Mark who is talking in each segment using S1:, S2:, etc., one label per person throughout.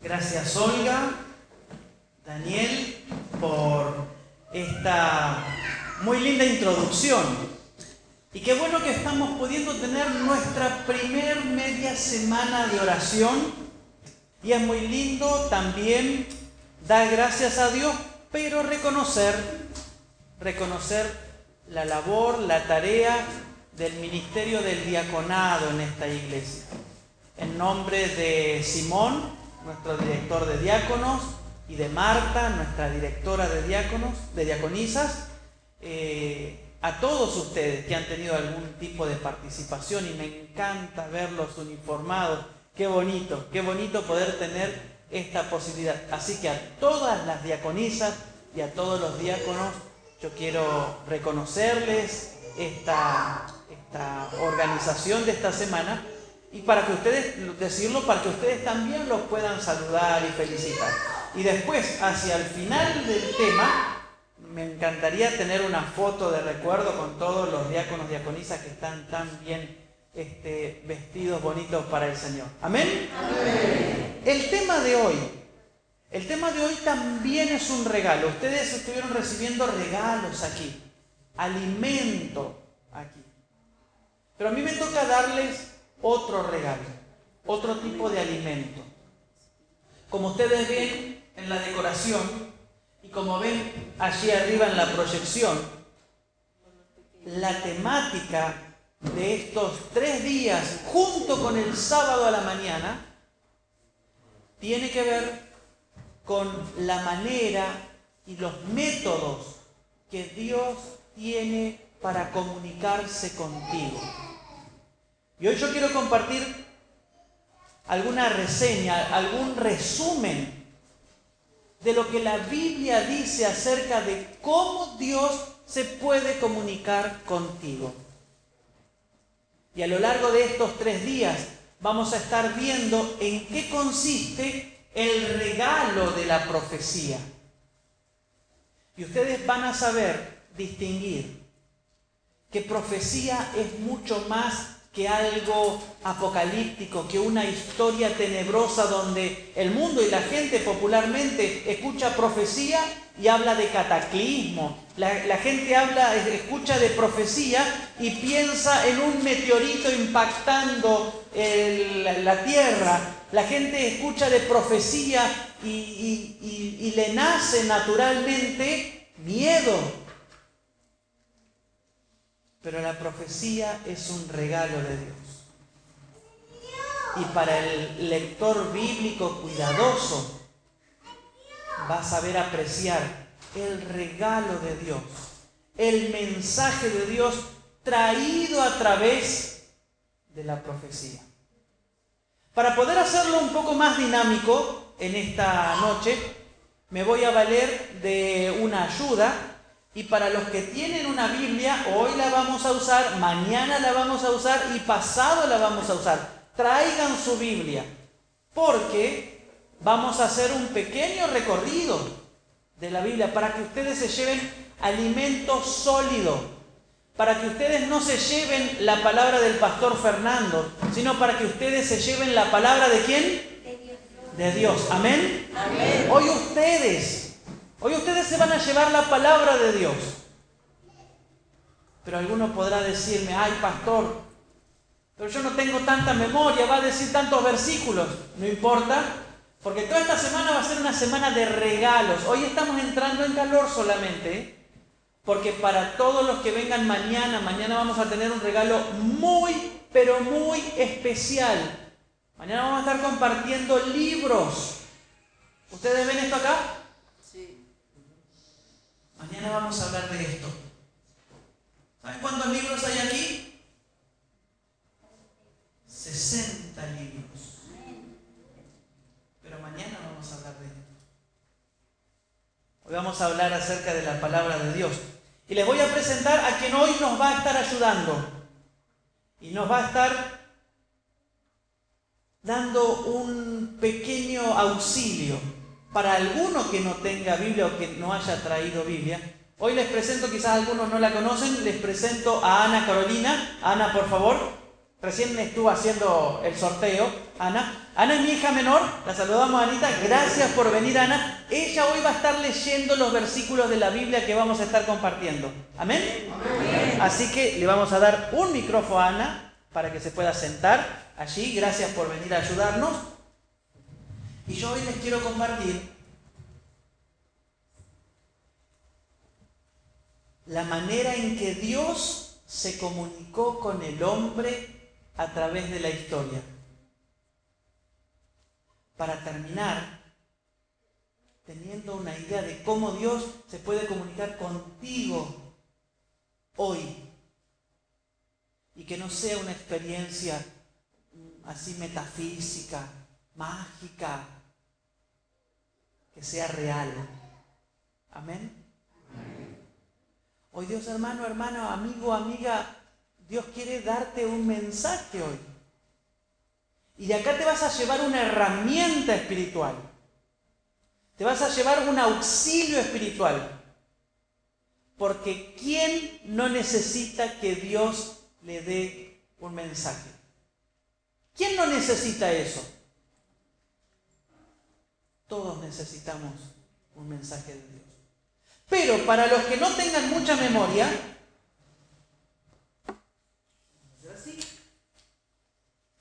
S1: Gracias Olga, Daniel, por esta muy linda introducción. Y qué bueno que estamos pudiendo tener nuestra primer media semana de oración. Y es muy lindo también dar gracias a Dios, pero reconocer, reconocer la labor, la tarea del ministerio del diaconado en esta iglesia. En nombre de Simón, nuestro director de diáconos, y de Marta, nuestra directora de diáconos, de diaconisas, eh, a todos ustedes que han tenido algún tipo de participación y me encanta verlos uniformados. Qué bonito, qué bonito poder tener esta posibilidad. Así que a todas las diaconisas y a todos los diáconos, yo quiero reconocerles esta, esta organización de esta semana y para que ustedes, decirlo, para que ustedes también los puedan saludar y felicitar. Y después, hacia el final del tema, me encantaría tener una foto de recuerdo con todos los diáconos, diaconisas que están tan bien este, vestidos, bonitos para el Señor. ¿Amén? Amén. El tema de hoy, el tema de hoy también es un regalo. Ustedes estuvieron recibiendo regalos aquí, alimento aquí. Pero a mí me toca darles otro regalo, otro tipo de alimento. Como ustedes ven en la decoración y como ven allí arriba en la proyección, la temática de estos tres días junto con el sábado a la mañana tiene que ver con la manera y los métodos que Dios tiene para comunicarse contigo. Y hoy yo quiero compartir alguna reseña, algún resumen de lo que la Biblia dice acerca de cómo Dios se puede comunicar contigo. Y a lo largo de estos tres días vamos a estar viendo en qué consiste el regalo de la profecía. Y ustedes van a saber distinguir que profecía es mucho más que algo apocalíptico, que una historia tenebrosa donde el mundo y la gente popularmente escucha profecía y habla de cataclismo. La, gente habla, escucha de profecía y piensa en un meteorito impactando la tierra. La gente escucha de profecía y le nace naturalmente miedo, pero la profecía es un regalo de Dios. Y para el lector bíblico cuidadoso, va a saber apreciar el regalo de Dios, el mensaje de Dios traído a través de la profecía. Para poder hacerlo un poco más dinámico en esta noche, me voy a valer de una ayuda y para los que tienen una Biblia, hoy la vamos a usar, mañana la vamos a usar y pasado la vamos a usar. Traigan su Biblia, porque vamos a hacer un pequeño recorrido de la Biblia para que ustedes se lleven alimento sólido, para que ustedes no se lleven la palabra del pastor Fernando, sino para que ustedes se lleven la palabra de quién? De Dios. Amén. Amén. Hoy ustedes Hoy ustedes se van a llevar la palabra de Dios. Pero alguno podrá decirme, ay pastor, pero yo no tengo tanta memoria, va a decir tantos versículos. No importa, porque toda esta semana va a ser una semana de regalos. Hoy estamos entrando en calor solamente, porque para todos los que vengan mañana, mañana vamos a tener un regalo muy, pero muy especial. Mañana vamos a estar compartiendo libros. ¿Ustedes ven esto acá? Mañana vamos a hablar de esto. ¿Saben cuántos libros hay aquí? 60 libros. Pero mañana vamos a hablar de esto. Hoy vamos a hablar acerca de la palabra de Dios. Y les voy a presentar a quien hoy nos va a estar ayudando. Y nos va a estar dando un pequeño auxilio para alguno que no tenga Biblia o que no haya traído Biblia, hoy les presento, quizás algunos no la conocen, les presento a Ana Carolina. Ana, por favor. Recién estuvo haciendo el sorteo, Ana. Ana es mi hija menor, la saludamos Anita. Gracias por venir, Ana. Ella hoy va a estar leyendo los versículos de la Biblia que vamos a estar compartiendo. ¿Amén? Así que le vamos a dar un micrófono a Ana para que se pueda sentar allí. Gracias por venir a ayudarnos. Y yo hoy les quiero compartir la manera en que Dios se comunicó con el hombre a través de la historia. Para terminar, teniendo una idea de cómo Dios se puede comunicar contigo hoy y que no sea una experiencia así metafísica, mágica, que sea real. Amén. Hoy Dios hermano, hermano, amigo, amiga, Dios quiere darte un mensaje hoy. Y de acá te vas a llevar una herramienta espiritual. Te vas a llevar un auxilio espiritual. Porque ¿quién no necesita que Dios le dé un mensaje? ¿Quién no necesita eso? Todos necesitamos un mensaje de Dios. Pero para los que no tengan mucha memoria,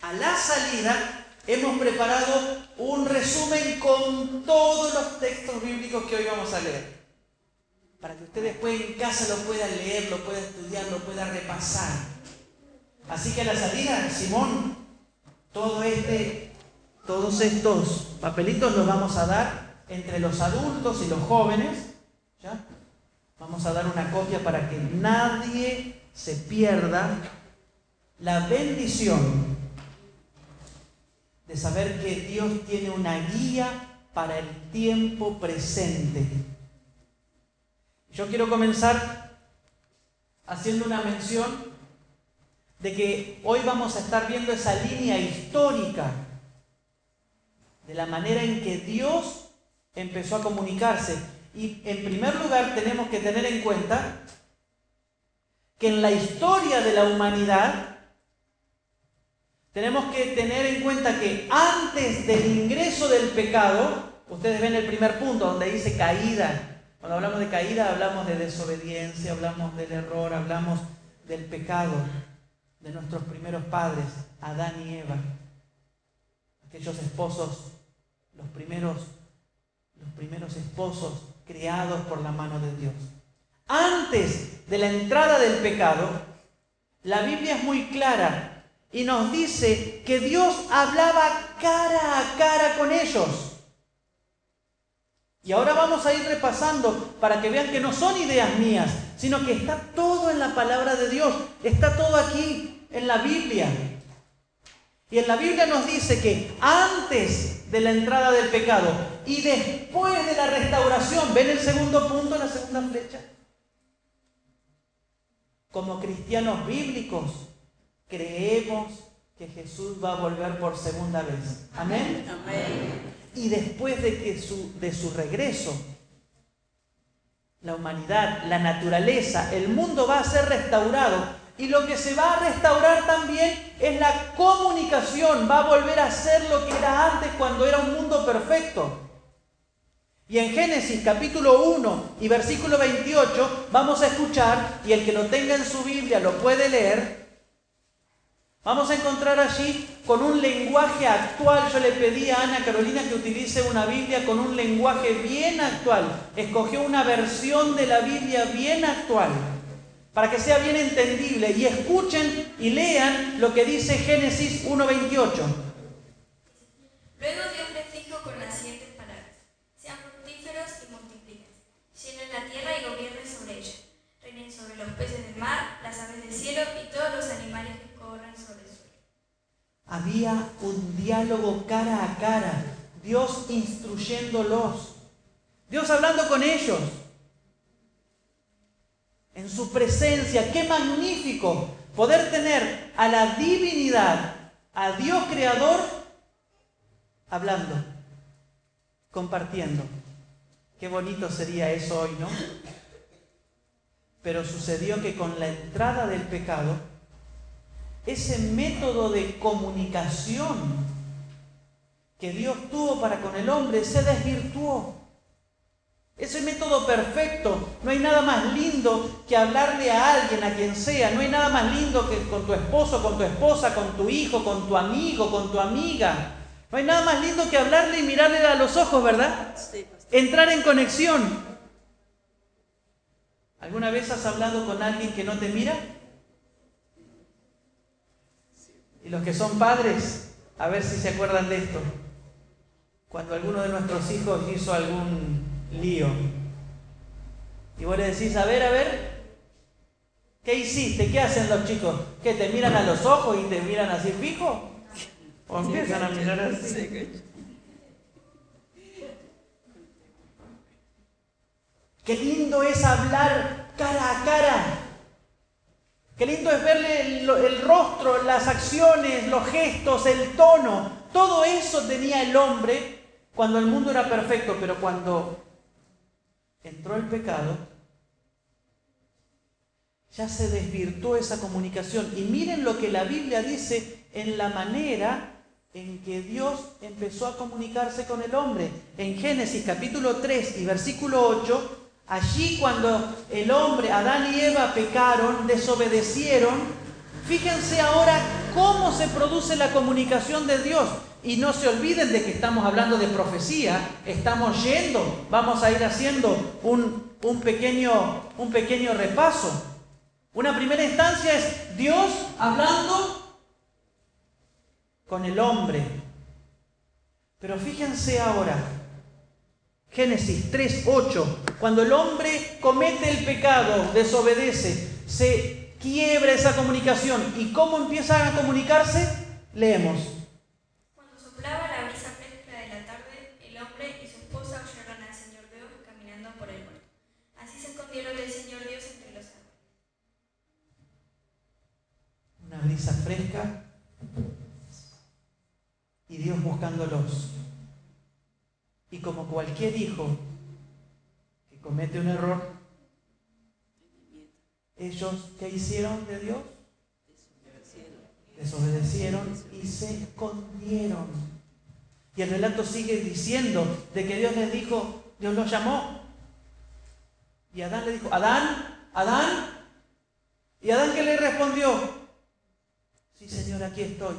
S1: a la salida hemos preparado un resumen con todos los textos bíblicos que hoy vamos a leer. Para que usted después en casa lo pueda leer, lo pueda estudiar, lo pueda repasar. Así que a la salida, Simón, todo este, todos estos papelitos los vamos a dar entre los adultos y los jóvenes. Vamos a dar una copia para que nadie se pierda la bendición de saber que Dios tiene una guía para el tiempo presente. Yo quiero comenzar haciendo una mención de que hoy vamos a estar viendo esa línea histórica de la manera en que Dios empezó a comunicarse. Y en primer lugar tenemos que tener en cuenta que en la historia de la humanidad tenemos que tener en cuenta que antes del ingreso del pecado, ustedes ven el primer punto donde dice caída. Cuando hablamos de caída hablamos de desobediencia, hablamos del error, hablamos del pecado de nuestros primeros padres, Adán y Eva. Aquellos esposos, los primeros, los primeros esposos creados por la mano de Dios. Antes de la entrada del pecado, la Biblia es muy clara y nos dice que Dios hablaba cara a cara con ellos. Y ahora vamos a ir repasando para que vean que no son ideas mías, sino que está todo en la palabra de Dios, está todo aquí en la Biblia. Y en la Biblia nos dice que antes de la entrada del pecado y después de la restauración, ¿ven el segundo punto, la segunda flecha? Como cristianos bíblicos, creemos que Jesús va a volver por segunda vez. Amén. Y después de, que su, de su regreso, la humanidad, la naturaleza, el mundo va a ser restaurado. Y lo que se va a restaurar también es la comunicación. Va a volver a ser lo que era antes cuando era un mundo perfecto. Y en Génesis capítulo 1 y versículo 28 vamos a escuchar, y el que lo tenga en su Biblia lo puede leer, Vamos a encontrar allí con un lenguaje actual. Yo le pedí a Ana Carolina que utilice una Biblia con un lenguaje bien actual. Escogió una versión de la Biblia bien actual para que sea bien entendible y escuchen y lean lo que dice Génesis 1.28. Luego
S2: Dios les dijo con las siguientes palabras, sean fructíferos y multipliquen, llenen la tierra y gobiernen sobre ella, reinen sobre los peces del mar, las aves del cielo y todos los animales que
S1: había un diálogo cara a cara, Dios instruyéndolos, Dios hablando con ellos, en su presencia. Qué magnífico poder tener a la divinidad, a Dios creador, hablando, compartiendo. Qué bonito sería eso hoy, ¿no? Pero sucedió que con la entrada del pecado, ese método de comunicación que Dios tuvo para con el hombre se desvirtuó. Ese método perfecto, no hay nada más lindo que hablarle a alguien, a quien sea, no hay nada más lindo que con tu esposo, con tu esposa, con tu hijo, con tu amigo, con tu amiga. No hay nada más lindo que hablarle y mirarle a los ojos, ¿verdad? Entrar en conexión. ¿Alguna vez has hablado con alguien que no te mira? Y los que son padres, a ver si se acuerdan de esto. Cuando alguno de nuestros hijos hizo algún lío. Y vos le decís, a ver, a ver, ¿qué hiciste? ¿Qué hacen los chicos? ¿Que te miran a los ojos y te miran así fijo? ¿O empiezan a mirar así? Qué lindo es hablar cara a cara. Qué lindo es verle el, rostro, las acciones, los gestos, el tono. Todo eso tenía el hombre cuando el mundo era perfecto, pero cuando entró el pecado, ya se desvirtuó esa comunicación. Y miren lo que la Biblia dice en la manera en que Dios empezó a comunicarse con el hombre. En Génesis capítulo 3 y versículo 8, allí cuando el hombre, Adán y Eva pecaron, desobedecieron, fíjense ahora cómo se produce la comunicación de Dios. Y no se olviden de que estamos hablando de profecía, estamos yendo, vamos a ir haciendo un, un, pequeño, un pequeño repaso. Una primera instancia es Dios hablando con el hombre. Pero fíjense ahora, Génesis 3.8, cuando el hombre comete el pecado, desobedece, se quiebra esa comunicación. ¿Y cómo empiezan a comunicarse? Leemos. Fresca y Dios buscándolos. Y como cualquier hijo que comete un error, ellos, ¿qué hicieron de Dios? Desobedecieron y se escondieron. Y el relato sigue diciendo de que Dios les dijo, Dios los llamó. Y Adán le dijo, Adán, Adán. Y Adán que le respondió, Sí, Señor, aquí estoy.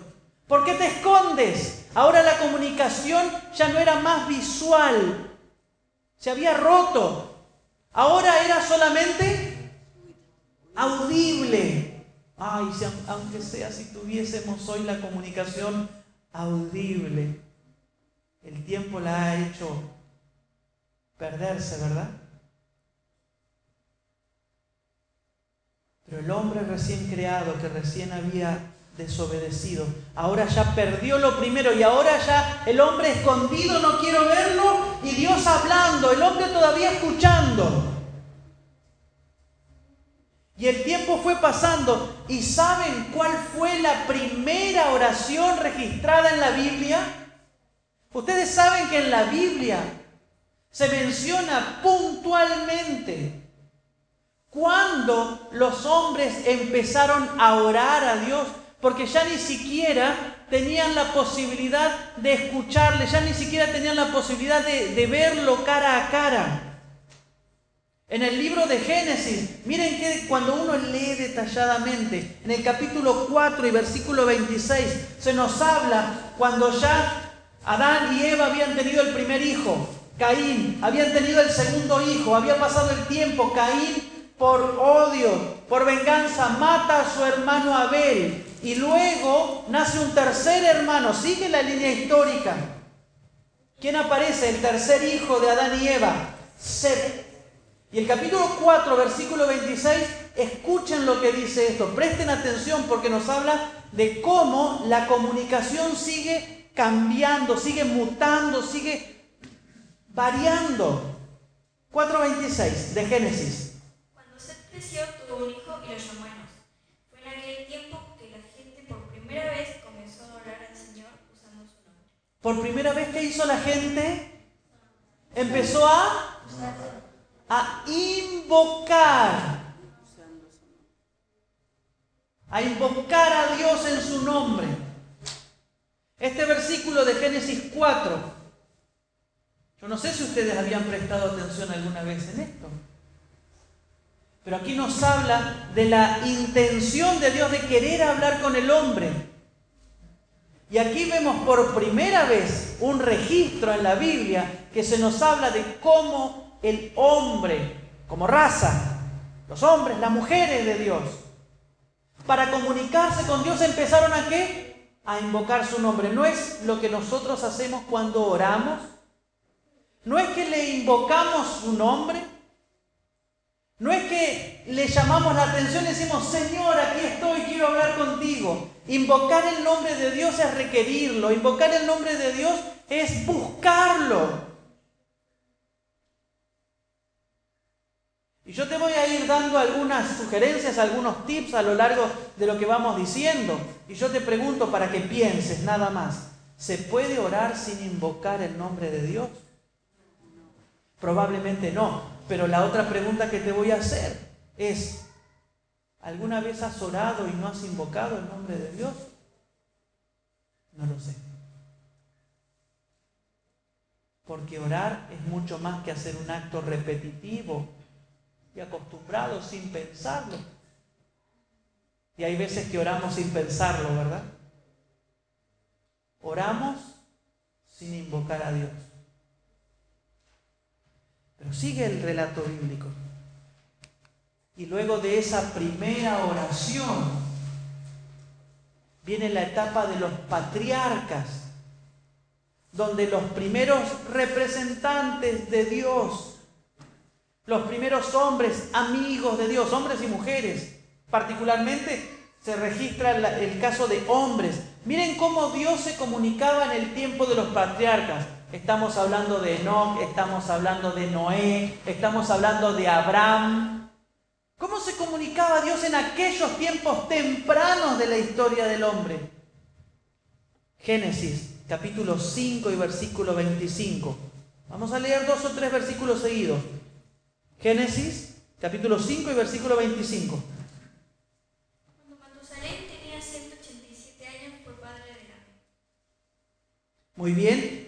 S1: ¿Por qué te escondes? Ahora la comunicación ya no era más visual. Se había roto. Ahora era solamente audible. Ay, aunque sea si tuviésemos hoy la comunicación audible. El tiempo la ha hecho perderse, ¿verdad? Pero el hombre recién creado que recién había desobedecido. Ahora ya perdió lo primero y ahora ya el hombre escondido, no quiero verlo, y Dios hablando, el hombre todavía escuchando. Y el tiempo fue pasando. ¿Y saben cuál fue la primera oración registrada en la Biblia? Ustedes saben que en la Biblia se menciona puntualmente cuando los hombres empezaron a orar a Dios porque ya ni siquiera tenían la posibilidad de escucharle, ya ni siquiera tenían la posibilidad de, verlo cara a cara. En el libro de Génesis, miren que cuando uno lee detalladamente, en el capítulo 4 y versículo 26, se nos habla cuando ya Adán y Eva habían tenido el primer hijo, Caín, habían tenido el segundo hijo, había pasado el tiempo, Caín por odio, por venganza, mata a su hermano Abel. Y luego nace un tercer hermano, sigue la línea histórica. ¿Quién aparece? El tercer hijo de Adán y Eva, Seth. Y el capítulo 4, versículo 26, escuchen lo que dice esto, presten atención porque nos habla de cómo la comunicación sigue cambiando, sigue mutando, sigue variando. 4.26 de Génesis.
S2: Tuvo un hijo y lo llamó Enos. Fue en aquel tiempo primera vez comenzó a orar al Señor usando su nombre.
S1: Por primera vez, ¿qué hizo la gente? Empezó a, a invocar. a invocar a Dios en su nombre. Este versículo de Génesis 4, yo no sé si ustedes habían prestado atención alguna vez en esto, pero aquí nos habla de la intención de Dios de querer hablar con el hombre. Y aquí vemos por primera vez un registro en la Biblia que se nos habla de cómo el hombre, como raza, los hombres, las mujeres de Dios, para comunicarse con Dios empezaron a qué? A invocar su nombre. No es lo que nosotros hacemos cuando oramos. No es que le invocamos su nombre. No es que le llamamos la atención y decimos, Señor, aquí estoy, quiero hablar contigo. Invocar el nombre de Dios es requerirlo. Invocar el nombre de Dios es buscarlo. Y yo te voy a ir dando algunas sugerencias, algunos tips a lo largo de lo que vamos diciendo. Y yo te pregunto para que pienses nada más. ¿Se puede orar sin invocar el nombre de Dios? Probablemente no. Pero la otra pregunta que te voy a hacer es, ¿alguna vez has orado y no has invocado el nombre de Dios? No lo sé. Porque orar es mucho más que hacer un acto repetitivo y acostumbrados sin pensarlo. Y hay veces que oramos sin pensarlo, ¿verdad? Oramos sin invocar a Dios. Pero sigue el relato bíblico. Y luego de esa primera oración viene la etapa de los patriarcas, donde los primeros representantes de Dios los primeros hombres amigos de Dios, hombres y mujeres. Particularmente se registra el caso de hombres. Miren cómo Dios se comunicaba en el tiempo de los patriarcas. Estamos hablando de Enoch, estamos hablando de Noé, estamos hablando de Abraham. ¿Cómo se comunicaba Dios en aquellos tiempos tempranos de la historia del hombre? Génesis capítulo 5 y versículo 25. Vamos a leer dos o tres versículos seguidos. Génesis capítulo 5 y versículo 25.
S2: Cuando Matusalén tenía 187 años fue padre de la
S1: Muy bien,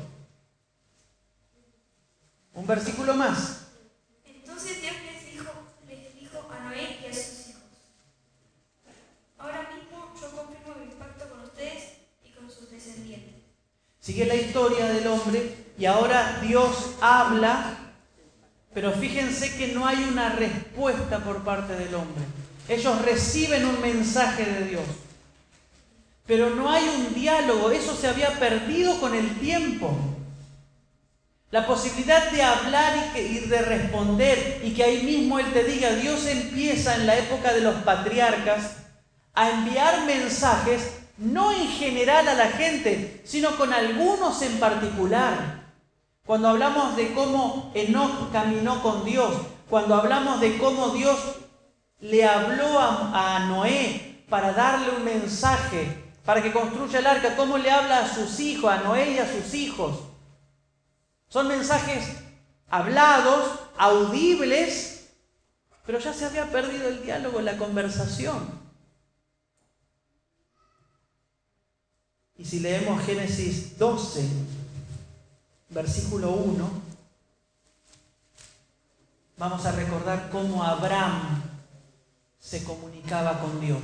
S1: Un versículo más.
S2: Entonces Dios les dijo, les dijo a Noé y a sus hijos. Ahora mismo yo confirmo mi pacto con ustedes y con sus descendientes.
S1: Sigue la historia del hombre y ahora Dios habla pero fíjense que no hay una respuesta por parte del hombre. Ellos reciben un mensaje de Dios. Pero no hay un diálogo. Eso se había perdido con el tiempo. La posibilidad de hablar y, de responder y que ahí mismo Él te diga, Dios empieza en la época de los patriarcas a enviar mensajes, no en general a la gente, sino con algunos en particular. Cuando hablamos de cómo Enoch caminó con Dios, cuando hablamos de cómo Dios le habló a, Noé para darle un mensaje, para que construya el arca, cómo le habla a sus hijos, a Noé y a sus hijos. Son mensajes hablados, audibles, pero ya se había perdido el diálogo, la conversación. Y si leemos Génesis 12, versículo 1, vamos a recordar cómo Abraham se comunicaba con Dios.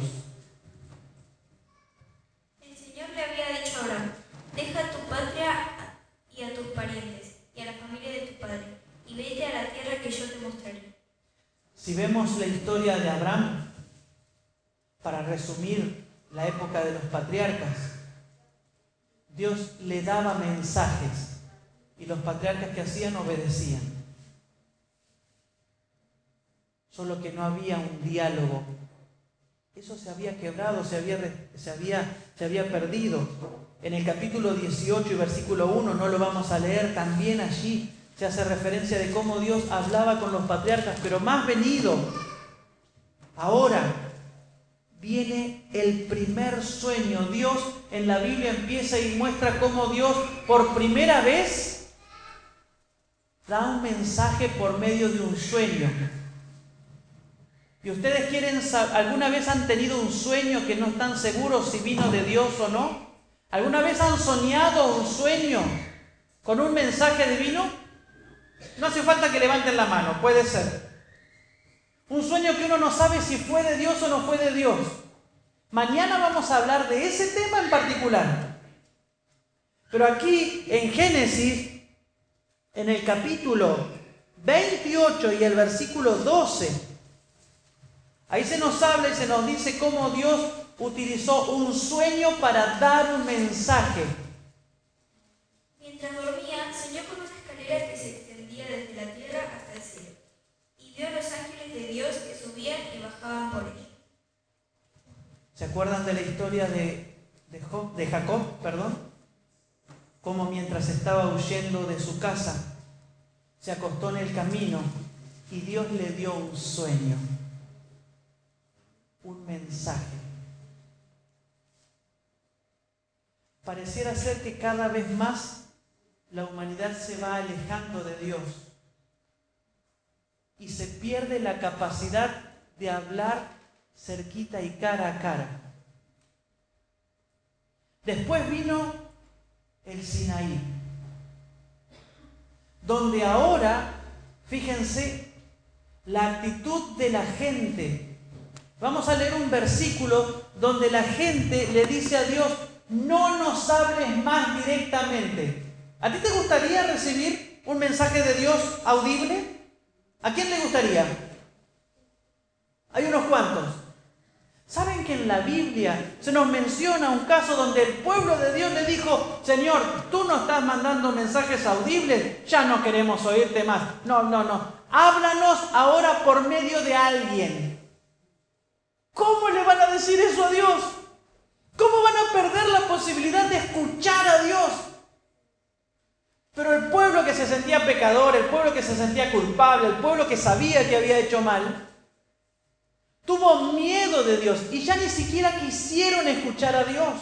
S2: El Señor le había dicho a Abraham, deja tu patria y a tus parientes y a la familia de tu padre y vete a la tierra que yo te mostraré.
S1: Si vemos la historia de Abraham, para resumir la época de los patriarcas, Dios le daba mensajes y los patriarcas que hacían obedecían. Solo que no había un diálogo eso se había quebrado, se había, se había, se había perdido. En el capítulo 18 y versículo 1, no lo vamos a leer, también allí se hace referencia de cómo Dios hablaba con los patriarcas, pero más venido, ahora viene el primer sueño. Dios en la Biblia empieza y muestra cómo Dios por primera vez da un mensaje por medio de un sueño. ¿Y ustedes quieren alguna vez han tenido un sueño que no están seguros si vino de Dios o no? ¿Alguna vez han soñado un sueño con un mensaje divino? No hace falta que levanten la mano, puede ser. Un sueño que uno no sabe si fue de Dios o no fue de Dios. Mañana vamos a hablar de ese tema en particular. Pero aquí en Génesis, en el capítulo 28 y el versículo 12, ahí se nos habla y se nos dice cómo Dios utilizó un sueño para dar un mensaje.
S2: Mientras dormía, soñó con una escalera que se extendía desde la tierra hasta el cielo, y vio a los ángeles de Dios que subían y bajaban por él.
S1: ¿Se acuerdan de la historia de, de, Jacob? Perdón? Como mientras estaba huyendo de su casa, se acostó en el camino y Dios le dio un sueño, un mensaje. Pareciera ser que cada vez más la humanidad se va alejando de Dios y se pierde la capacidad de hablar cerquita y cara a cara. Después vino el Sinaí, donde ahora, fíjense, la actitud de la gente. Vamos a leer un versículo donde la gente le dice a Dios, no nos hables más directamente. ¿A ti te gustaría recibir un mensaje de Dios audible? ¿A quién le gustaría? Hay unos cuantos. ¿Saben que en la Biblia se nos menciona un caso donde el pueblo de Dios le dijo, Señor, tú no estás mandando mensajes audibles, ya no queremos oírte más. No, no, no. Háblanos ahora por medio de alguien. ¿Cómo le van a decir eso a Dios? ¿Cómo van a perder la posibilidad de escuchar a Dios? Pero el pueblo que se sentía pecador, el pueblo que se sentía culpable, el pueblo que sabía que había hecho mal, Tuvo miedo de Dios y ya ni siquiera quisieron escuchar a Dios.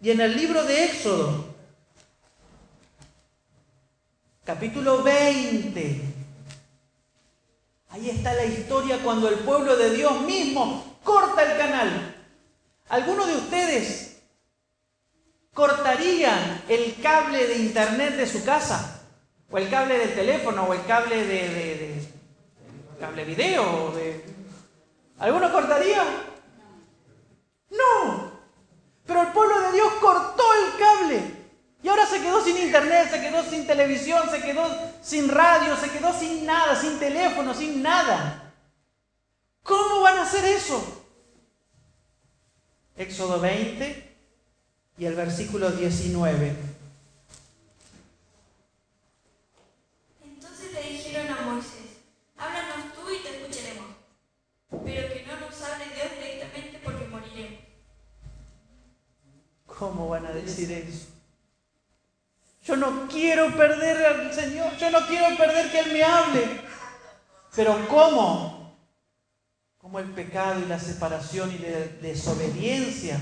S1: Y en el libro de Éxodo, capítulo 20, ahí está la historia cuando el pueblo de Dios mismo corta el canal. ¿Alguno de ustedes cortarían el cable de internet de su casa? ¿O el cable del teléfono? ¿O el cable de, cable video de... ¿Alguno cortaría? No. Pero el pueblo de Dios cortó el cable. Y ahora se quedó sin internet, se quedó sin televisión, se quedó sin radio, se quedó sin nada, sin teléfono, sin nada. ¿Cómo van a hacer eso? Éxodo 20 y el versículo 19. ¿Cómo van a decir eso? Yo no quiero perder al Señor, yo no quiero perder que Él me hable. Pero ¿cómo? Como el pecado y la separación y la desobediencia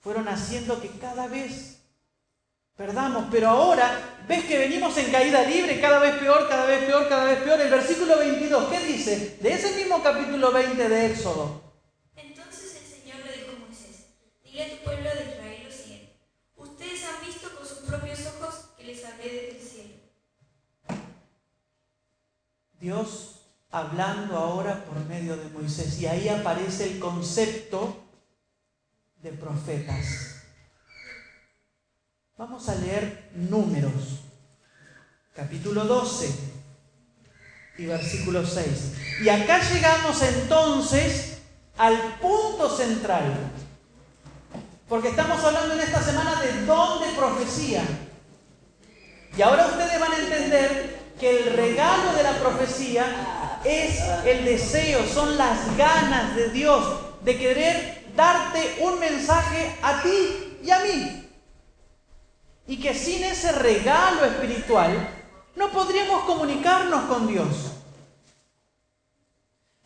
S1: fueron haciendo que cada vez perdamos. Pero ahora ves que venimos en caída libre, cada vez peor, cada vez peor, cada vez peor. El versículo 22, ¿qué dice? De ese mismo capítulo 20 de Éxodo. Dios hablando ahora por medio de Moisés. Y ahí aparece el concepto de profetas. Vamos a leer números, capítulo 12 y versículo 6. Y acá llegamos entonces al punto central. Porque estamos hablando en esta semana de don de profecía. Y ahora ustedes van a entender que el regalo de la profecía es el deseo, son las ganas de Dios de querer darte un mensaje a ti y a mí. Y que sin ese regalo espiritual no podríamos comunicarnos con Dios.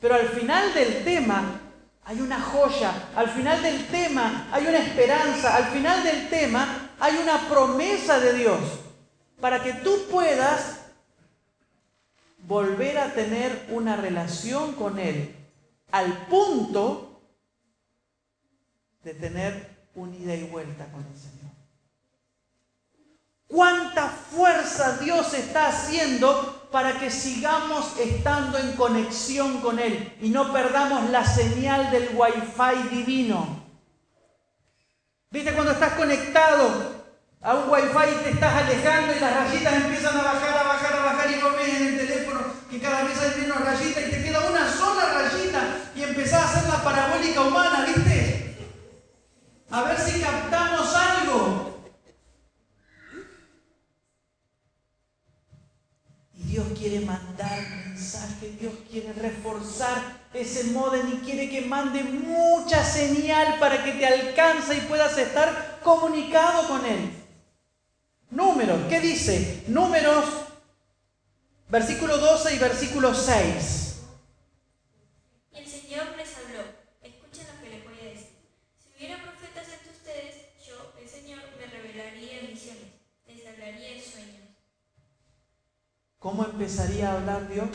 S1: Pero al final del tema hay una joya, al final del tema hay una esperanza, al final del tema hay una promesa de Dios para que tú puedas volver a tener una relación con Él al punto de tener un ida y vuelta con el Señor. ¿Cuánta fuerza Dios está haciendo para que sigamos estando en conexión con Él y no perdamos la señal del wifi divino? ¿Viste cuando estás conectado a un wifi y te estás alejando y las rayitas empiezan a bajar, a bajar, a bajar y no ves cada vez hay menos rayitas y te queda una sola rayita y empezás a hacer la parabólica humana, ¿viste? A ver si captamos algo. Dios quiere mandar mensaje, Dios quiere reforzar ese modem y quiere que mande mucha señal para que te alcance y puedas estar comunicado con Él. Números, ¿qué dice? Números, versículo 12 y versículo 6. ¿Cómo empezaría a hablar Dios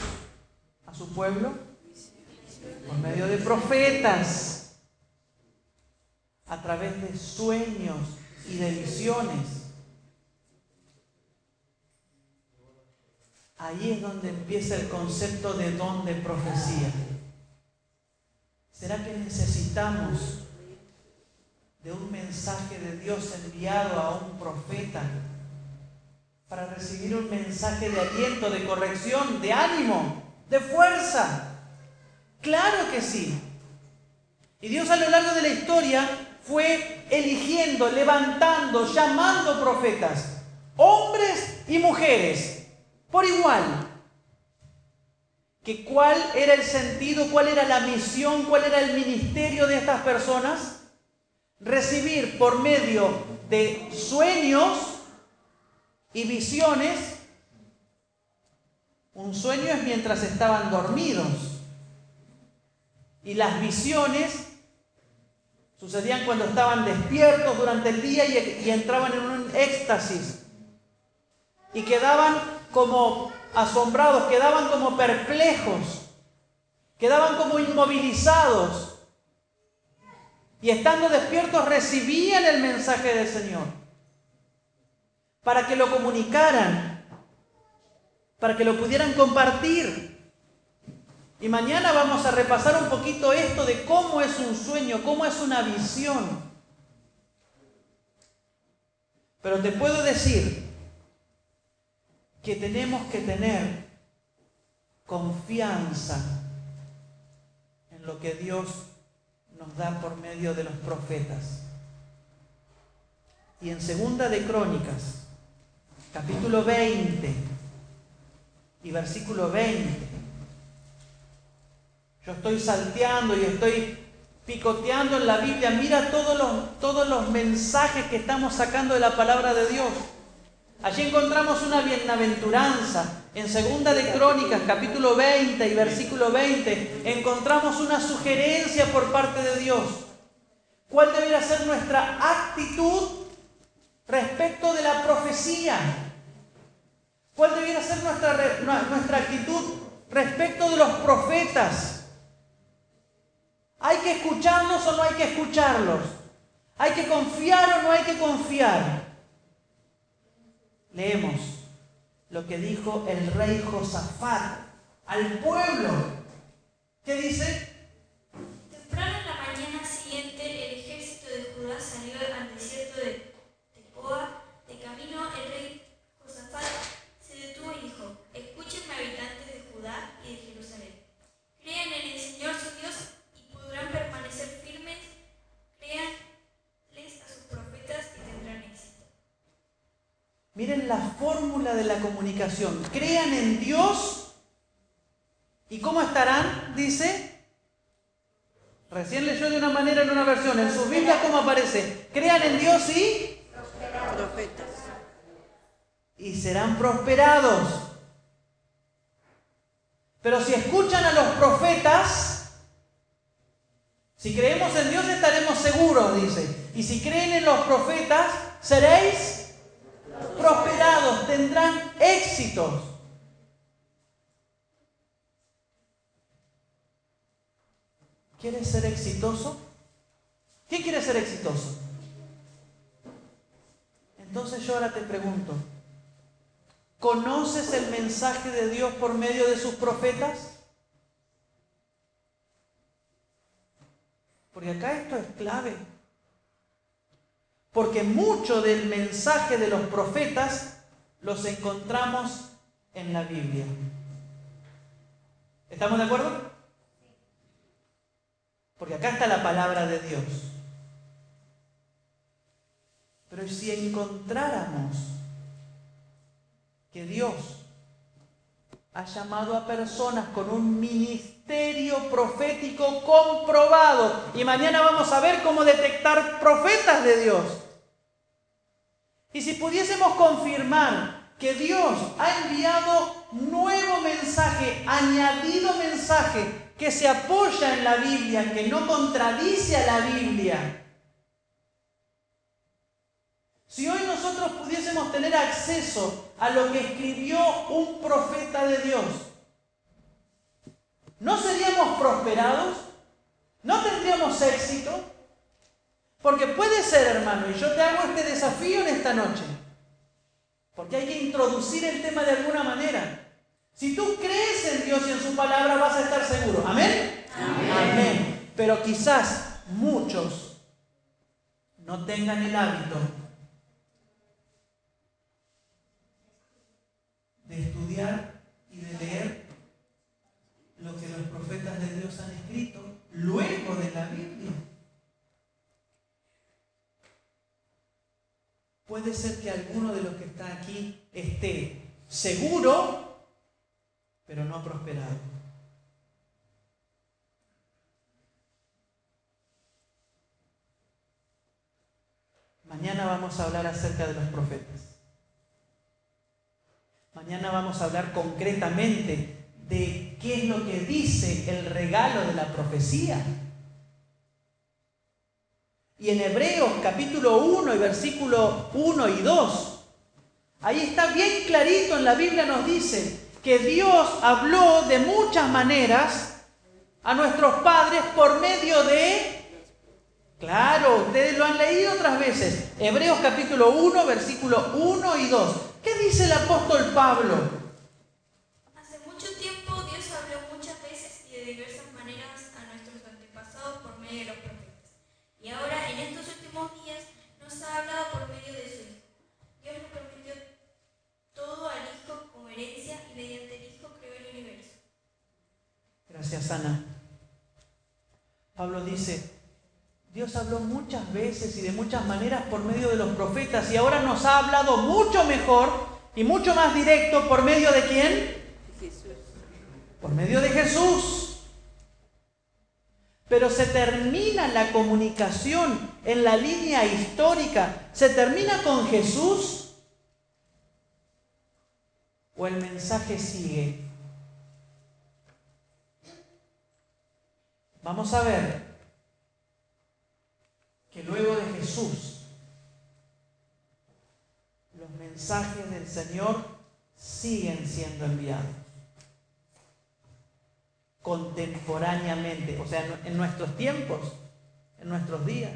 S1: a su pueblo? Por medio de profetas, a través de sueños y de visiones. Ahí es donde empieza el concepto de don de profecía. ¿Será que necesitamos de un mensaje de Dios enviado a un profeta para recibir un mensaje de aliento, de corrección, de ánimo, de fuerza. Claro que sí. Y Dios a lo largo de la historia fue eligiendo, levantando, llamando profetas, hombres y mujeres, por igual. ¿Que ¿Cuál era el sentido, cuál era la misión, cuál era el ministerio de estas personas? Recibir por medio de sueños y visiones, un sueño es mientras estaban dormidos. Y las visiones sucedían cuando estaban despiertos durante el día y, entraban en un éxtasis. Y quedaban como asombrados, quedaban como perplejos, quedaban como inmovilizados. Y estando despiertos recibían el mensaje del Señor para que lo comunicaran, para que lo pudieran compartir. Y mañana vamos a repasar un poquito esto de cómo es un sueño, cómo es una visión. Pero te puedo decir que tenemos que tener confianza en lo que Dios nos da por medio de los profetas. Y en segunda de Crónicas, capítulo 20 y versículo 20. Yo estoy salteando y estoy picoteando en la Biblia. Mira todos los, todos los mensajes que estamos sacando de la palabra de Dios. Allí encontramos una bienaventuranza. En segunda de Crónicas, capítulo 20 y versículo 20, encontramos una sugerencia por parte de Dios. ¿Cuál debería ser nuestra actitud respecto de la profecía. ¿Cuál debiera ser nuestra, nuestra actitud respecto de los profetas? ¿Hay que escucharlos o no hay que escucharlos? ¿Hay que confiar o no hay que confiar? Leemos lo que dijo el rey Josafat al pueblo. ¿Qué dice?
S2: Temprano en la mañana siguiente el ejército de Judá salió al desierto de camino el rey Josafat se detuvo y dijo, escúchenme habitantes de Judá y de Jerusalén. Crean en el Señor su Dios y podrán permanecer firmes. Créanles a sus profetas y tendrán éxito.
S1: Miren la comunicación. Crean en Dios ¿Y cómo estarán? Dice. Recién leyó de una manera en una versión. En sus Biblias, ¿cómo aparece? Crean en Dios y. Profetas. Y serán prosperados. Pero si escuchan a los profetas, si creemos en Dios estaremos seguros, dice. Y si creen en los profetas, seréis prosperados, tendrán ¿Quieres ser exitoso? ¿Quién quiere ser exitoso? Entonces yo ahora te pregunto, ¿conoces el mensaje de Dios por medio de sus profetas? Porque acá esto es clave. Porque mucho del mensaje de los profetas los encontramos en la Biblia. ¿Estamos de acuerdo? Porque acá está la palabra de Dios. Pero si encontráramos que Dios ha llamado a personas con un ministerio profético comprobado, y mañana vamos a ver cómo detectar profetas de Dios. Y si pudiésemos confirmar que Dios ha enviado nuevo mensaje, añadido mensaje que se apoya en la Biblia, que no contradice a la Biblia. Si hoy nosotros pudiésemos tener acceso a lo que escribió un profeta de Dios, ¿no seríamos prosperados? ¿No tendríamos éxito? Porque puede ser, hermano, y yo te hago este desafío en esta noche, porque hay que introducir el tema de alguna manera. Si tú crees en Dios y en su palabra vas a estar seguro. ¿Amén? Amén. Pero quizás muchos no tengan el hábito de estudiar y de leer lo que los profetas de Dios han escrito luego de la Biblia. Puede ser que alguno de los que está aquí esté seguro pero no prosperado. Mañana vamos a hablar acerca de los profetas. Mañana vamos a hablar concretamente de qué es lo que dice el regalo de la profecía. Y en Hebreos capítulo 1 y versículo 1 y 2, ahí está bien clarito en la Biblia nos dice, que Dios habló de muchas maneras a nuestros padres por medio de... Claro, ustedes lo han leído otras veces. Hebreos capítulo 1, versículo 1 y 2. ¿Qué dice el apóstol Pablo?
S2: Hace mucho tiempo Dios habló muchas veces y de diversas maneras a nuestros antepasados por medio de los ahora en estos últimos días nos ha hablado por medio de su Hijo. Dios nos prometió todo al Hijo como herencia y mediante el Hijo creó el universo.
S1: Gracias, Ana. Pablo dice, Dios habló muchas veces y de muchas maneras por medio de los profetas y ahora nos ha hablado mucho mejor y mucho más directo por medio de quién? Jesús. Por medio de Jesús. Pero se termina la comunicación en la línea histórica, se termina con Jesús. O el mensaje sigue. Vamos a ver que luego de Jesús, los mensajes del Señor siguen siendo enviados contemporáneamente, o sea, en nuestros tiempos, en nuestros días.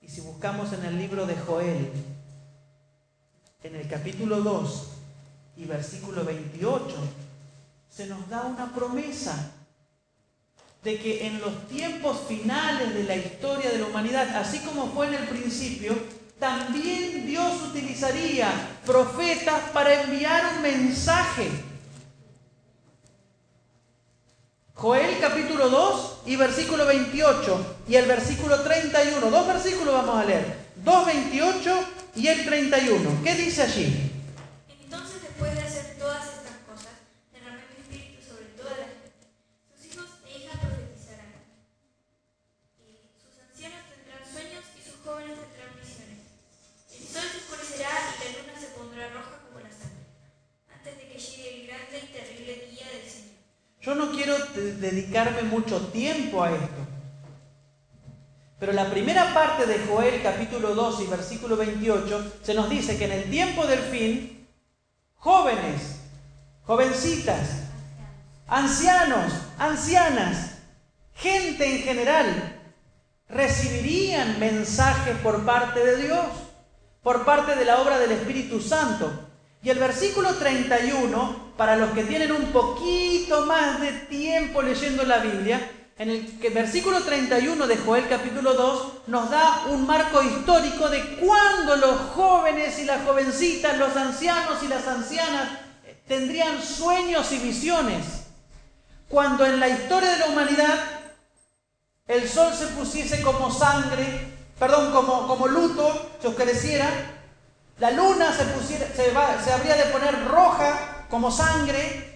S1: Y si buscamos en el libro de Joel, en el capítulo 2 y versículo 28, se nos da una promesa de que en los tiempos finales de la historia de la humanidad, así como fue en el principio, también Dios utilizaría profetas para enviar un mensaje. Joel capítulo 2 y versículo 28 y el versículo 31, dos versículos vamos a leer, 2.28 y el 31. ¿Qué dice allí? A esto. Pero la primera parte de Joel capítulo 2 y versículo 28 se nos dice que en el tiempo del fin, jóvenes, jovencitas, ancianos, ancianas, gente en general, recibirían mensajes por parte de Dios, por parte de la obra del Espíritu Santo. Y el versículo 31, para los que tienen un poquito más de tiempo leyendo la Biblia, en el versículo 31 de Joel capítulo 2 nos da un marco histórico de cuándo los jóvenes y las jovencitas, los ancianos y las ancianas tendrían sueños y visiones. Cuando en la historia de la humanidad el sol se pusiese como sangre, perdón, como, como luto, se oscureciera, la luna se, pusiera, se, se habría de poner roja como sangre,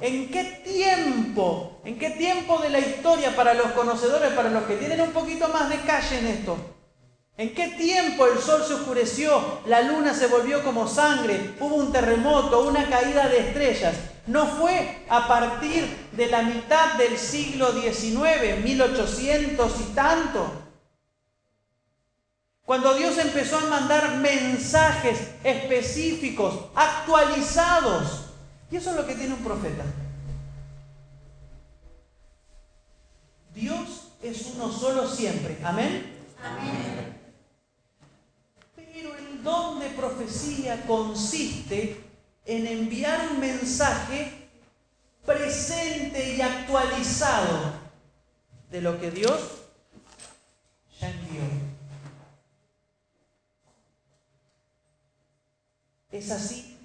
S1: ¿En qué tiempo, en qué tiempo de la historia para los conocedores, para los que tienen un poquito más de calle en esto? ¿En qué tiempo el sol se oscureció, la luna se volvió como sangre, hubo un terremoto, una caída de estrellas? No fue a partir de la mitad del siglo XIX, 1800 y tanto, cuando Dios empezó a mandar mensajes específicos, actualizados y eso es lo que tiene un profeta. Dios es uno solo siempre. Amén. Amén. Pero el don de profecía consiste en enviar un mensaje presente y actualizado de lo que Dios ya envió. Es así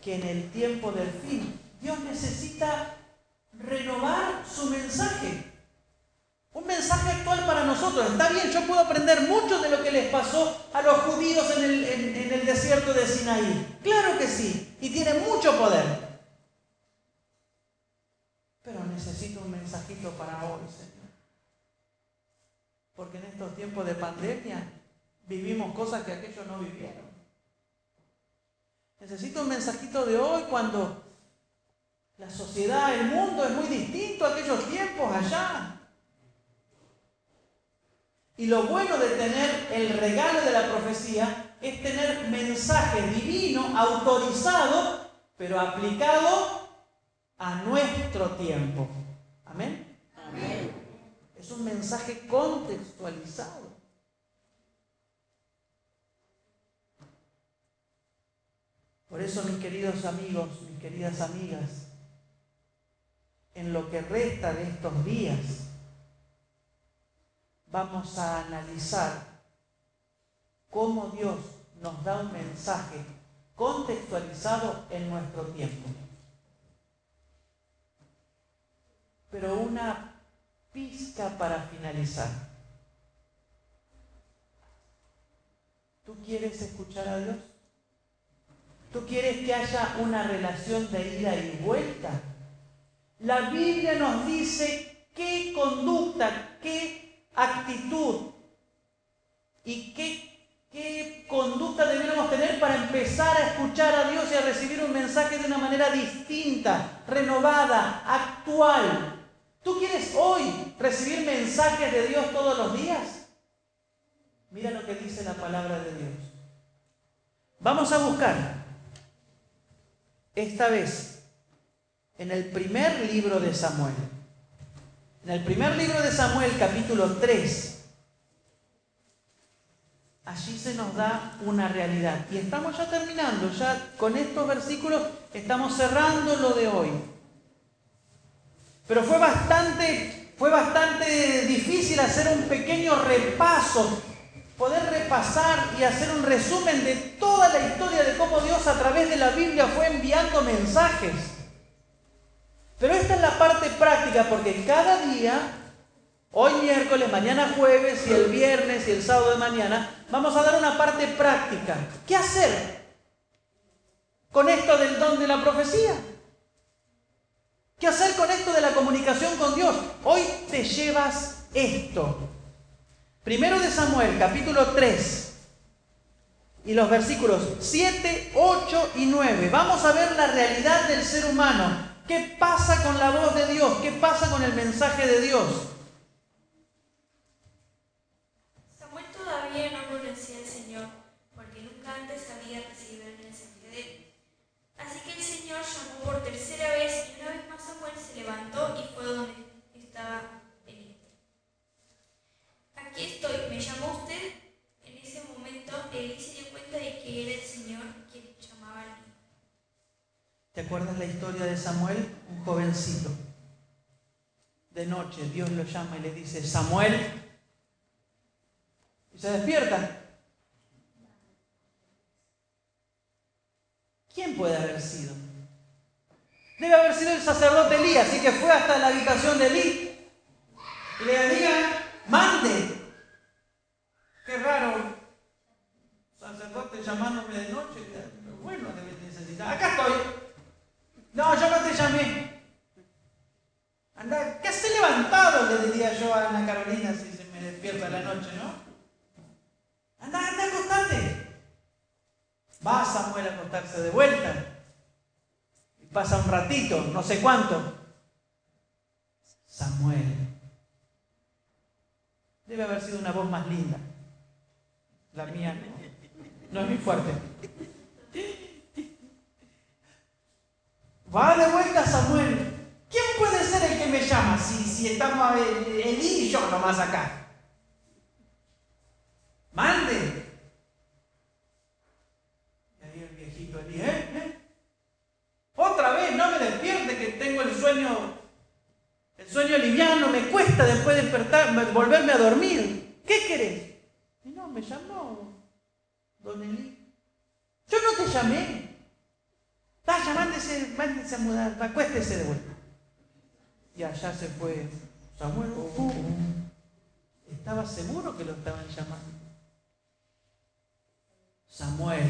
S1: que en el tiempo del fin Dios necesita renovar su mensaje. Un mensaje actual para nosotros. Está bien, yo puedo aprender mucho de lo que les pasó a los judíos en el, desierto de Sinaí. Claro que sí. Y tiene mucho poder. Pero necesito un mensajito para hoy, Señor. Porque en estos tiempos de pandemia vivimos cosas que aquellos no vivieron. Necesito un mensajito de hoy cuando la sociedad, el mundo es muy distinto a aquellos tiempos allá. Y lo bueno de tener el regalo de la profecía es tener mensaje divino, autorizado, pero aplicado a nuestro tiempo. Amén. Amén. Es un mensaje contextualizado. Por eso, mis queridos amigos, mis queridas amigas, en lo que resta de estos días, vamos a analizar cómo Dios nos da un mensaje contextualizado en nuestro tiempo. Pero una pizca para finalizar. ¿Tú quieres escuchar a Dios? ¿Tú quieres que haya una relación de ida y vuelta? La Biblia nos dice qué conducta, qué actitud y qué, qué conducta debemos tener para empezar a escuchar a Dios y a recibir un mensaje de una manera distinta, renovada, actual. ¿Tú quieres hoy recibir mensajes de Dios todos los días? Mira lo que dice la palabra de Dios. Vamos a buscar esta vez en el primer libro de Samuel. En el primer libro de Samuel, capítulo 3, allí se nos da una realidad. Y estamos ya terminando, ya con estos versículos estamos cerrando lo de hoy. Pero fue bastante, fue bastante difícil hacer un pequeño repaso poder repasar y hacer un resumen de toda la historia de cómo Dios a través de la Biblia fue enviando mensajes. Pero esta es la parte práctica porque cada día, hoy miércoles, mañana jueves y el viernes y el sábado de mañana, vamos a dar una parte práctica. ¿Qué hacer con esto del don de la profecía? ¿Qué hacer con esto de la comunicación con Dios? Hoy te llevas esto. Primero de Samuel, capítulo 3, y los versículos 7, 8 y 9. Vamos a ver la realidad del ser humano ¿Qué pasa con la voz de Dios? ¿Qué pasa con el mensaje de Dios?
S2: Samuel todavía no conocía al Señor, porque nunca antes había recibido el mensaje de él. Así que el Señor llamó por tercera vez y una vez más Samuel se levantó y fue donde estaba Elí. Aquí estoy, ¿me llamó usted? En ese momento Elí se dio cuenta de que era el Señor quien llamaba a Elí.
S1: ¿Te acuerdas la historia de Samuel? Un jovencito. De noche Dios lo llama y le dice, Samuel. Y se despierta. ¿Quién puede haber sido? Debe haber sido el sacerdote Elí, así que fue hasta la habitación de Elí. Y le diga, mande. Qué raro. Sacerdote llamándome de noche. Bueno, debe necesitar. Acá estoy. No, yo no te llamé. Anda, ¿qué hace levantado? Le diría yo a Ana Carolina si se me despierta la noche, ¿no? Anda, anda, acostate. Va Samuel a acostarse de vuelta. Y pasa un ratito, no sé cuánto. Samuel. Debe haber sido una voz más linda. La mía no. No es muy fuerte. Va de vuelta Samuel. ¿Quién puede ser el que me llama si, si estamos Elí y yo nomás acá? Mande. Y ahí el viejito Elí, ¿eh? ¿eh? Otra vez, no me despierte que tengo el sueño, el sueño liviano, me cuesta después despertar, volverme a dormir. ¿Qué querés? Y no, me llamó Don Elí. Yo no te llamé. Vaya, mándese, mándese a mudar, acuéstese de vuelta. Y allá se fue Samuel. Estaba seguro que lo estaban llamando. Samuel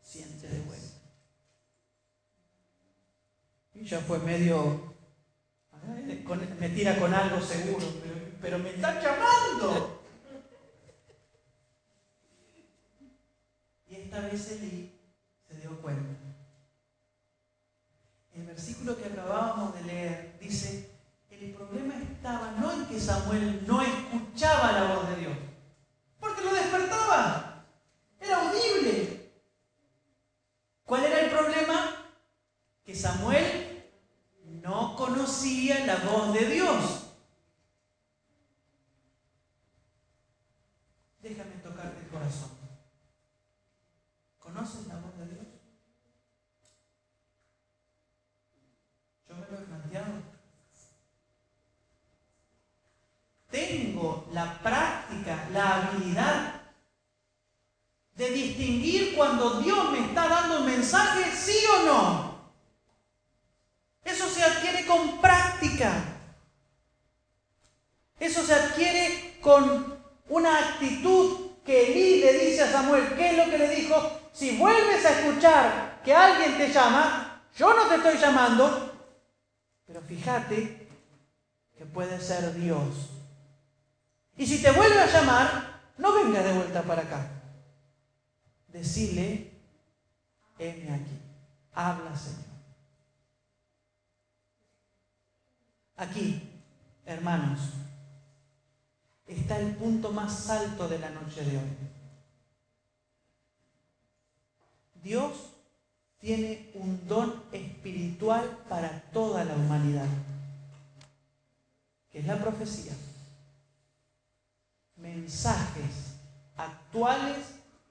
S1: siente de vuelta. Y ya fue medio, me tira con algo seguro, pero, pero me están llamando. Y esta vez Eli se dio cuenta el versículo que acabábamos de leer dice, el problema estaba no en que Samuel no escuchaba la voz de Dios, porque lo despertaba, era audible. ¿Cuál era el problema? Que Samuel no conocía la voz de Dios. Déjame tocarte el corazón. ¿Conoces la voz de Dios? Tengo la práctica, la habilidad de distinguir cuando Dios me está dando un mensaje, sí o no. Eso se adquiere con práctica. Eso se adquiere con una actitud que Elí le dice a Samuel. ¿Qué es lo que le dijo? Si vuelves a escuchar que alguien te llama, yo no te estoy llamando, pero fíjate que puede ser Dios. Y si te vuelve a llamar, no venga de vuelta para acá. Decile, heme aquí. Habla, Señor. Aquí, hermanos, está el punto más alto de la noche de hoy. Dios tiene un don espiritual para toda la humanidad, que es la profecía. Mensajes actuales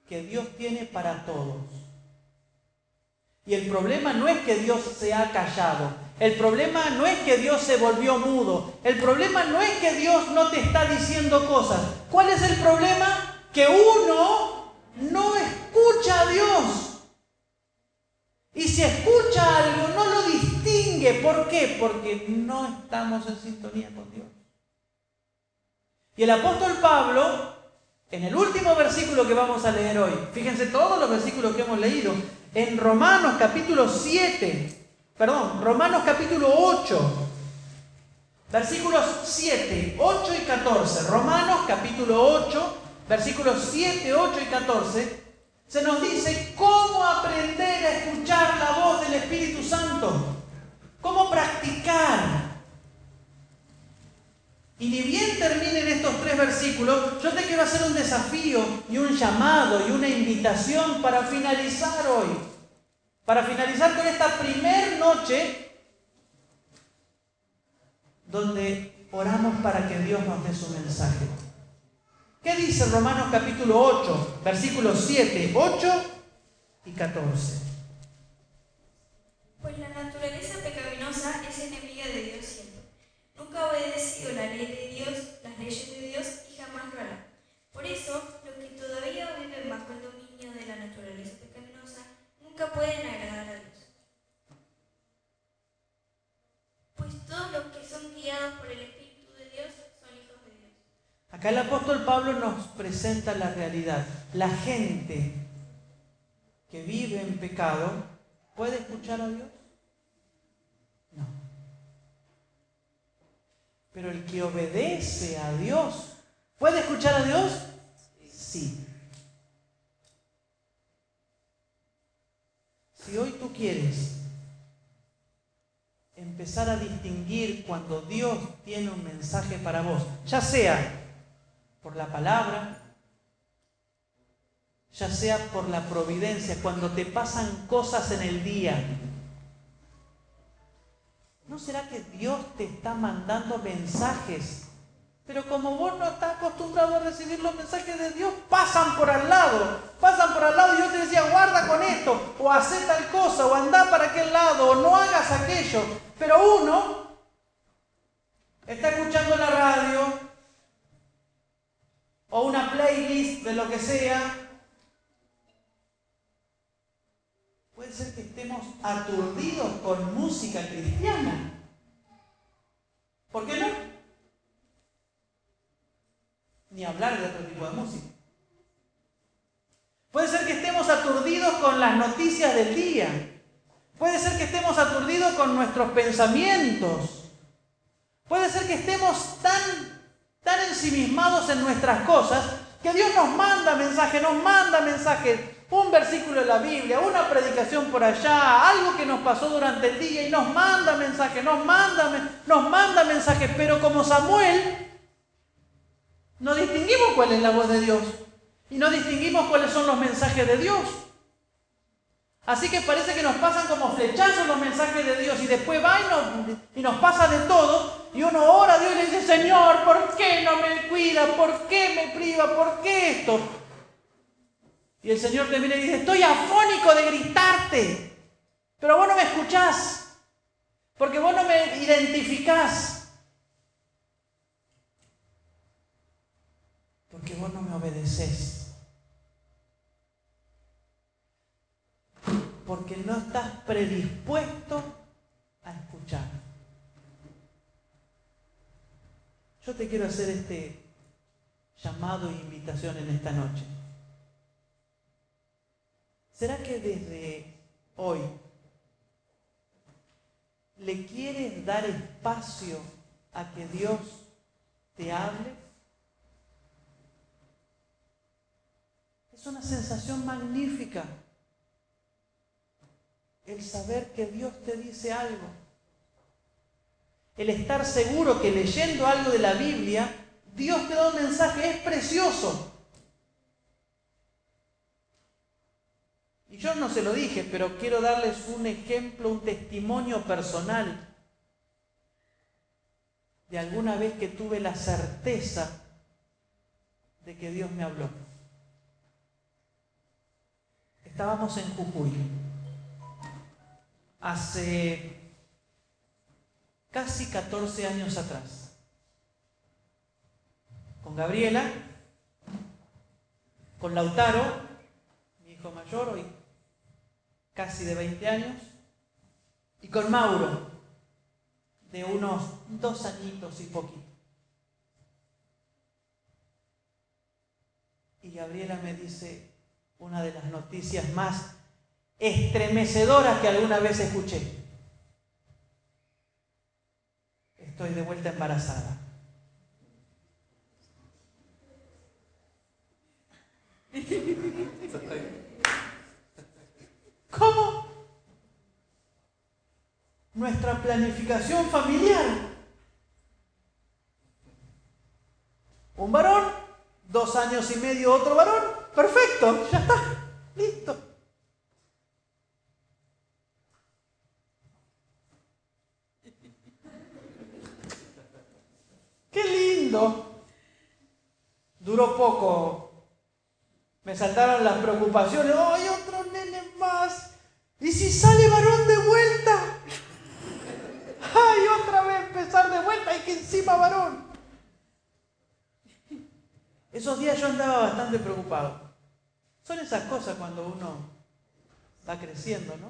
S1: que Dios tiene para todos. Y el problema no es que Dios se ha callado, el problema no es que Dios se volvió mudo, el problema no es que Dios no te está diciendo cosas. ¿Cuál es el problema? Que uno no escucha a Dios. Y si escucha algo, no lo distingue. ¿Por qué? Porque no estamos en sintonía con Dios. Y el apóstol Pablo, en el último versículo que vamos a leer hoy, fíjense todos los versículos que hemos leído, en Romanos capítulo 7, perdón, Romanos capítulo 8, versículos 7, 8 y 14, Romanos capítulo 8, versículos 7, 8 y 14, se nos dice cómo aprender a escuchar la voz del Espíritu Santo. cómo practicar. Y ni bien terminen estos tres versículos, yo te quiero hacer un desafío y un llamado y una invitación para finalizar hoy. Para finalizar con esta primer noche donde oramos para que Dios nos dé su mensaje. ¿Qué dice Romanos capítulo 8, versículos 7, 8 y 14?
S2: Pues la naturaleza pecaminosa es enemiga de Dios. Nunca ha obedecido la ley de Dios, las leyes de Dios y jamás lo hará. Por eso, los que todavía viven bajo el dominio de la naturaleza pecaminosa nunca pueden agradar a Dios. Pues todos los que son guiados por el Espíritu de Dios son hijos de Dios.
S1: Acá el apóstol Pablo nos presenta la realidad. La gente que vive en pecado puede escuchar a Dios. Pero el que obedece a Dios, ¿puede escuchar a Dios? Sí. Si hoy tú quieres empezar a distinguir cuando Dios tiene un mensaje para vos, ya sea por la palabra, ya sea por la providencia, cuando te pasan cosas en el día. ¿No será que Dios te está mandando mensajes? Pero como vos no estás acostumbrado a recibir los mensajes de Dios, pasan por al lado, pasan por al lado y yo te decía, guarda con esto, o haz tal cosa, o anda para aquel lado, o no hagas aquello. Pero uno está escuchando la radio, o una playlist de lo que sea, Puede ser que estemos aturdidos con música cristiana. ¿Por qué no? Ni hablar de otro tipo de música. Puede ser que estemos aturdidos con las noticias del día. Puede ser que estemos aturdidos con nuestros pensamientos. Puede ser que estemos tan, tan ensimismados en nuestras cosas que Dios nos manda mensaje, nos manda mensaje un versículo de la Biblia, una predicación por allá, algo que nos pasó durante el día y nos manda mensajes, nos manda, nos manda mensajes, pero como Samuel, no distinguimos cuál es la voz de Dios y no distinguimos cuáles son los mensajes de Dios. Así que parece que nos pasan como flechazos los mensajes de Dios y después va y nos, y nos pasa de todo y uno ora a Dios y le dice, Señor, ¿por qué no me cuida? ¿Por qué me priva? ¿Por qué esto? Y el Señor te viene y dice, estoy afónico de gritarte, pero vos no me escuchás, porque vos no me identificás, porque vos no me obedeces, porque no estás predispuesto a escuchar. Yo te quiero hacer este llamado e invitación en esta noche. ¿Será que desde hoy le quieres dar espacio a que Dios te hable? Es una sensación magnífica el saber que Dios te dice algo. El estar seguro que leyendo algo de la Biblia, Dios te da un mensaje, es precioso. Y yo no se lo dije, pero quiero darles un ejemplo, un testimonio personal de alguna vez que tuve la certeza de que Dios me habló. Estábamos en Jujuy hace casi 14 años atrás, con Gabriela, con Lautaro, mi hijo mayor, hoy casi de 20 años, y con Mauro, de unos dos añitos y poquito. Y Gabriela me dice una de las noticias más estremecedoras que alguna vez escuché. Estoy de vuelta embarazada. ¿Cómo? Nuestra planificación familiar. Un varón, dos años y medio otro varón, perfecto, ya está, listo. Qué lindo. Duró poco. Me saltaron las preocupaciones. ¡Ay, otro nene más! ¿Y si sale varón de vuelta? ¡Ay, otra vez empezar de vuelta y que encima varón! Esos días yo andaba bastante preocupado. Son esas cosas cuando uno va creciendo, ¿no?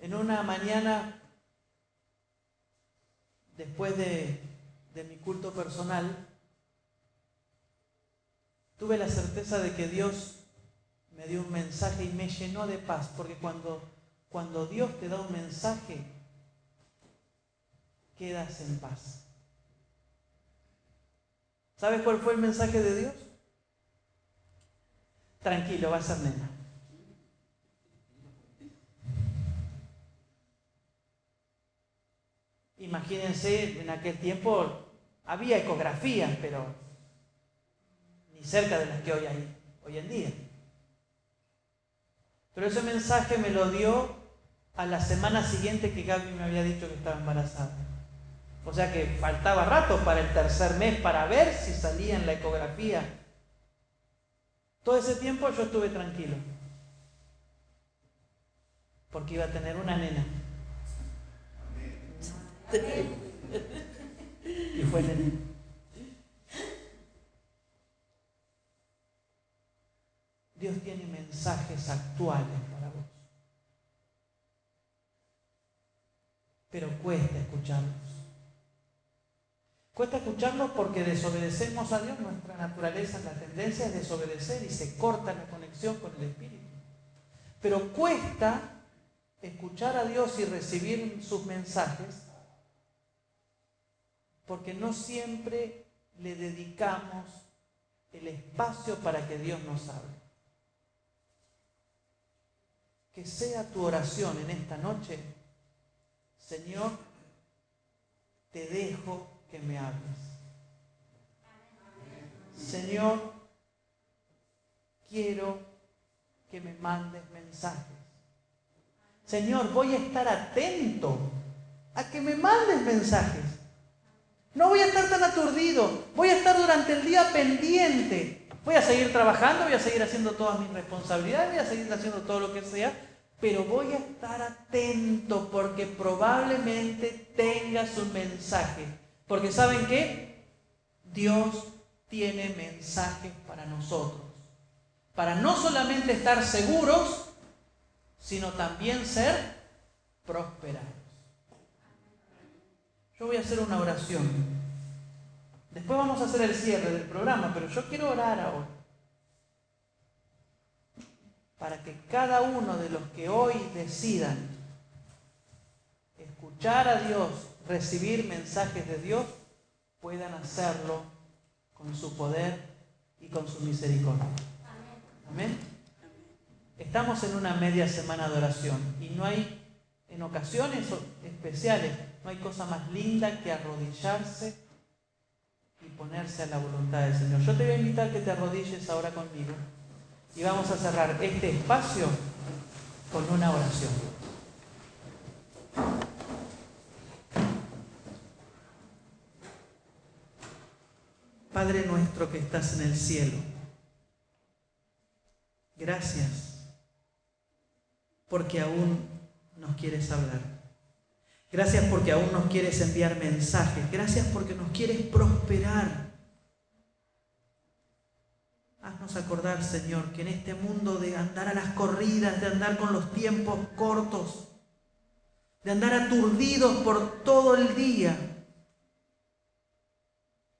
S1: En una mañana después de, mi culto personal, tuve la certeza de que Dios me dio un mensaje y me llenó de paz, porque cuando, cuando Dios te da un mensaje, quedas en paz. ¿Sabes cuál fue el mensaje de Dios? Tranquilo, va a ser nena. Imagínense, en aquel tiempo había ecografías, pero ni cerca de las que hoy hay hoy en día. Pero ese mensaje me lo dio a la semana siguiente que Gaby me había dicho que estaba embarazada. O sea que faltaba rato para el tercer mes para ver si salía en la ecografía. Todo ese tiempo yo estuve tranquilo. Porque iba a tener una nena. y fue Dios tiene mensajes actuales para vos. Pero cuesta escucharlos. Cuesta escucharlos porque desobedecemos a Dios. Nuestra naturaleza, la tendencia es desobedecer y se corta la conexión con el Espíritu. Pero cuesta escuchar a Dios y recibir sus mensajes porque no siempre le dedicamos el espacio para que Dios nos hable. Que sea tu oración en esta noche, Señor, te dejo que me hables. Señor, quiero que me mandes mensajes. Señor, voy a estar atento a que me mandes mensajes. No voy a estar tan aturdido, voy a estar durante el día pendiente. Voy a seguir trabajando, voy a seguir haciendo todas mis responsabilidades, voy a seguir haciendo todo lo que sea, pero voy a estar atento porque probablemente tengas un mensaje. Porque ¿saben qué? Dios tiene mensajes para nosotros. Para no solamente estar seguros, sino también ser prosperados. Yo voy a hacer una oración. Después vamos a hacer el cierre del programa, pero yo quiero orar ahora. Para que cada uno de los que hoy decidan escuchar a Dios, recibir mensajes de Dios, puedan hacerlo con su poder y con su misericordia. Amén. Estamos en una media semana de oración y no hay en ocasiones especiales no hay cosa más linda que arrodillarse y ponerse a la voluntad del Señor. Yo te voy a invitar que te arrodilles ahora conmigo y vamos a cerrar este espacio con una oración. Padre nuestro que estás en el cielo, gracias porque aún nos quieres hablar. Gracias porque aún nos quieres enviar mensajes. Gracias porque nos quieres prosperar. Haznos acordar, Señor, que en este mundo de andar a las corridas, de andar con los tiempos cortos, de andar aturdidos por todo el día,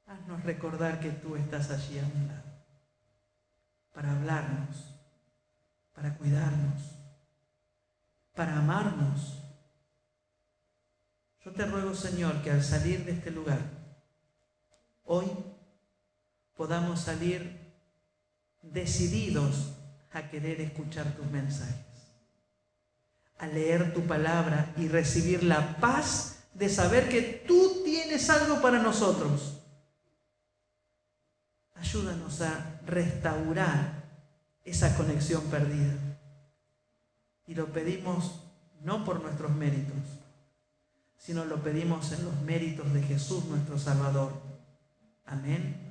S1: haznos recordar que tú estás allí a un lado, para hablarnos, para cuidarnos, para amarnos. Yo te ruego, Señor, que al salir de este lugar, hoy podamos salir decididos a querer escuchar tus mensajes. a leer tu palabra y recibir la paz de saber que tú tienes algo para nosotros. Ayúdanos a restaurar esa conexión perdida. Y lo pedimos no por nuestros méritos, sino lo pedimos en los méritos de Jesús nuestro Salvador. Amén